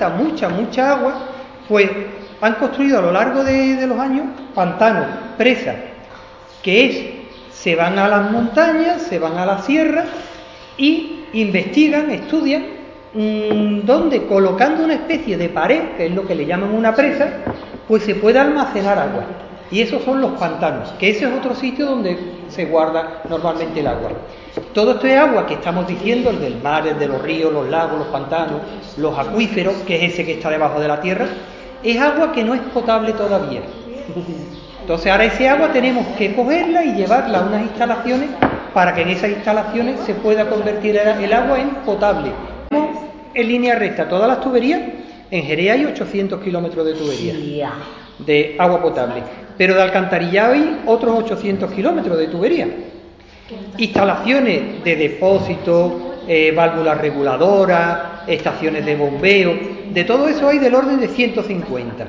falta mucha, mucha agua, pues han construido a lo largo de, los años pantanos, presas, que es, se van a las montañas, se van a la sierra y investigan, estudian mmm, donde colocando una especie de pared, que es lo que le llaman una presa, pues se puede almacenar agua. Y esos son los pantanos, que ese es otro sitio donde se guarda normalmente el agua. Todo esto es agua que estamos diciendo, el del mar, el de los ríos, los lagos, los pantanos, los acuíferos, que es ese que está debajo de la tierra, es agua que no es potable todavía. Entonces ahora ese agua tenemos que cogerla y llevarla a unas instalaciones para que en esas instalaciones se pueda convertir el agua en potable. En línea recta todas las tuberías, en Jerez hay 800 kilómetros de tubería de agua potable, pero de alcantarillado hay otros 800 kilómetros de tubería. Instalaciones de depósito, eh, válvulas reguladoras, estaciones de bombeo, de todo eso hay del orden de 150.